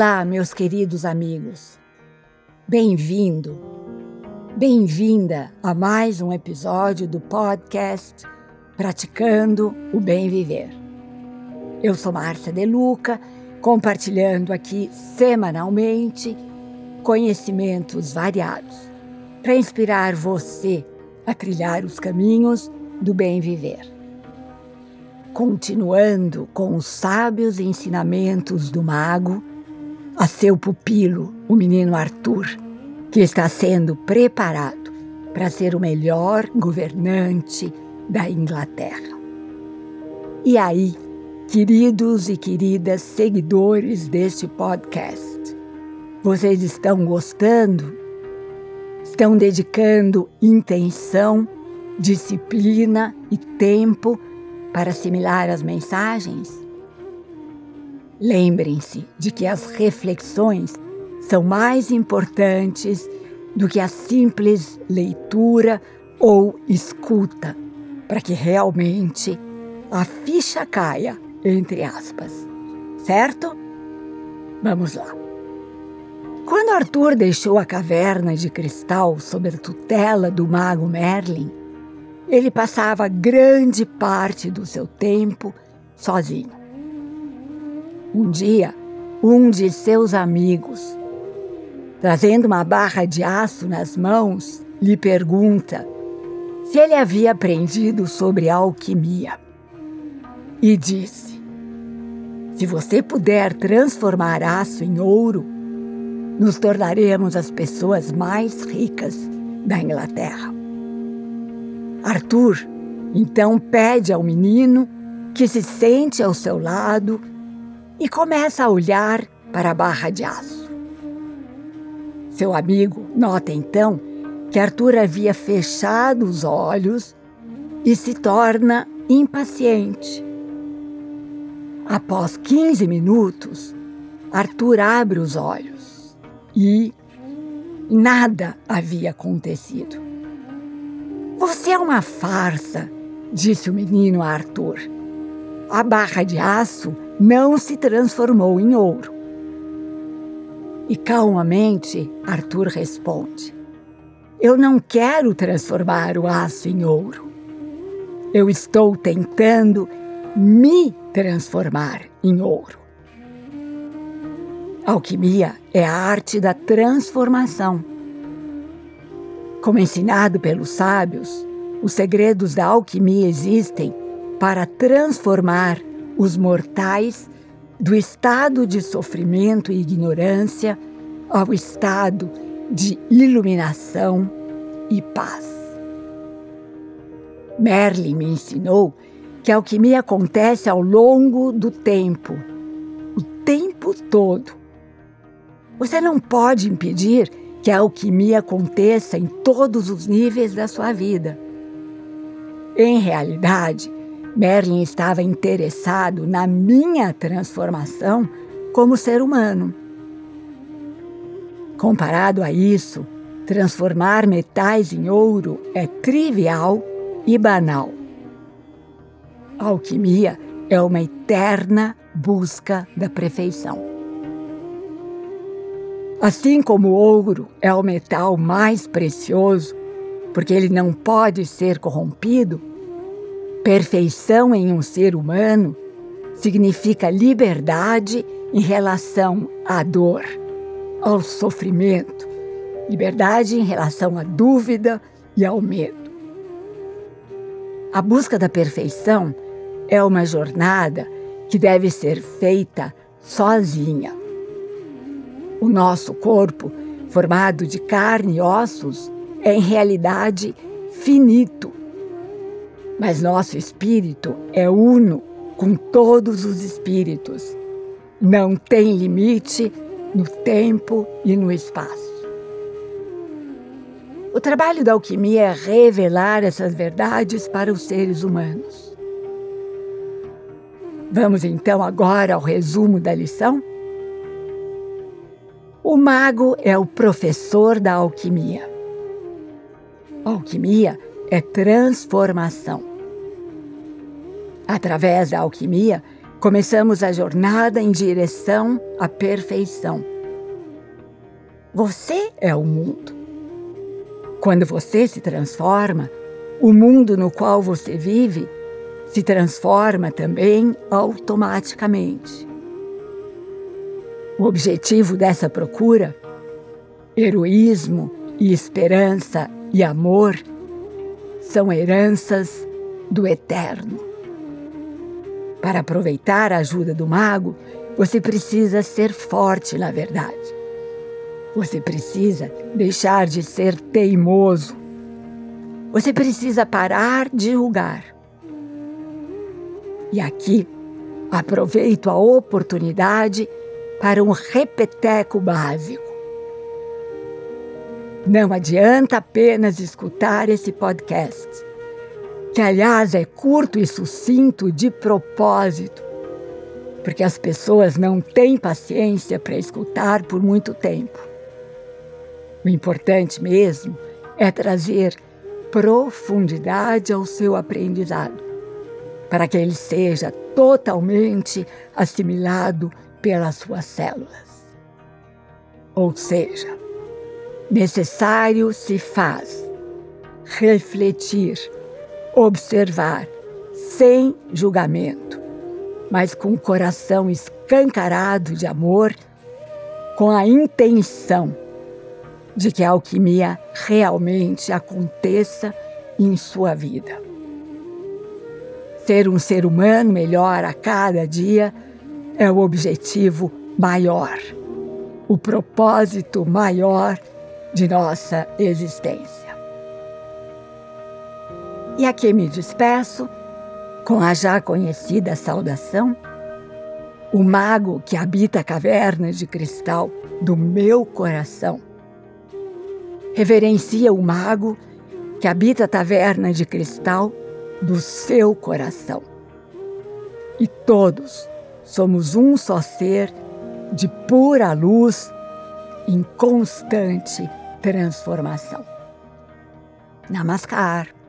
Olá, meus queridos amigos. Bem-vindo, bem-vinda a mais um episódio do podcast Praticando o Bem Viver. Eu sou Márcia De Luca, compartilhando aqui semanalmente conhecimentos variados para inspirar você a trilhar os caminhos do bem viver. Continuando com os sábios ensinamentos do mago, a seu pupilo, o menino Arthur, que está sendo preparado para ser o melhor governante da Inglaterra. E aí, queridos e queridas seguidores deste podcast, vocês estão gostando? Estão dedicando intenção, disciplina e tempo para assimilar as mensagens? Lembrem-se de que as reflexões são mais importantes do que a simples leitura ou escuta, para que realmente a ficha caia, entre aspas. Certo? Vamos lá. Quando Arthur deixou a caverna de cristal sob a tutela do mago Merlin, ele passava grande parte do seu tempo sozinho. Um dia, um de seus amigos, trazendo uma barra de aço nas mãos, lhe pergunta se ele havia aprendido sobre alquimia. E disse: Se você puder transformar aço em ouro, nos tornaremos as pessoas mais ricas da Inglaterra. Arthur então pede ao menino que se sente ao seu lado e começa a olhar para a barra de aço. Seu amigo nota então que Arthur havia fechado os olhos e se torna impaciente. Após 15 minutos, Arthur abre os olhos e nada havia acontecido. Você é uma farsa, disse o menino a Arthur. A barra de aço não se transformou em ouro. E calmamente Arthur responde: Eu não quero transformar o aço em ouro. Eu estou tentando me transformar em ouro. Alquimia é a arte da transformação. Como ensinado pelos sábios, os segredos da alquimia existem para transformar os mortais do estado de sofrimento e ignorância ao estado de iluminação e paz. Merlin me ensinou que a alquimia acontece ao longo do tempo, o tempo todo. Você não pode impedir que a alquimia aconteça em todos os níveis da sua vida. Em realidade, Merlin estava interessado na minha transformação como ser humano. Comparado a isso, transformar metais em ouro é trivial e banal. A alquimia é uma eterna busca da perfeição. Assim como o ouro é o metal mais precioso, porque ele não pode ser corrompido, Perfeição em um ser humano significa liberdade em relação à dor, ao sofrimento, liberdade em relação à dúvida e ao medo. A busca da perfeição é uma jornada que deve ser feita sozinha. O nosso corpo, formado de carne e ossos, é em realidade finito mas nosso espírito é uno com todos os espíritos. Não tem limite no tempo e no espaço. O trabalho da alquimia é revelar essas verdades para os seres humanos. Vamos então agora ao resumo da lição? O mago é o professor da alquimia. A alquimia é transformação. Através da alquimia, começamos a jornada em direção à perfeição. Você é o mundo. Quando você se transforma, o mundo no qual você vive se transforma também automaticamente. O objetivo dessa procura, heroísmo e esperança e amor, são heranças do eterno. Para aproveitar a ajuda do mago, você precisa ser forte, na verdade. Você precisa deixar de ser teimoso. Você precisa parar de julgar. E aqui aproveito a oportunidade para um repeteco básico. Não adianta apenas escutar esse podcast, que aliás é curto e sucinto de propósito, porque as pessoas não têm paciência para escutar por muito tempo. O importante mesmo é trazer profundidade ao seu aprendizado, para que ele seja totalmente assimilado pelas suas células. Ou seja, necessário se faz refletir, observar, sem julgamento, mas com o coração escancarado de amor, com a intenção de que a alquimia realmente aconteça em sua vida. Ser um ser humano melhor a cada dia é o objetivo maior, o propósito maior de nossa existência. E aqui me despeço com a já conhecida saudação. O mago que habita a caverna de cristal do meu coração reverencia o mago que habita a taverna de cristal do seu coração. E todos somos um só ser de pura luz em constante transformação. Namaskar.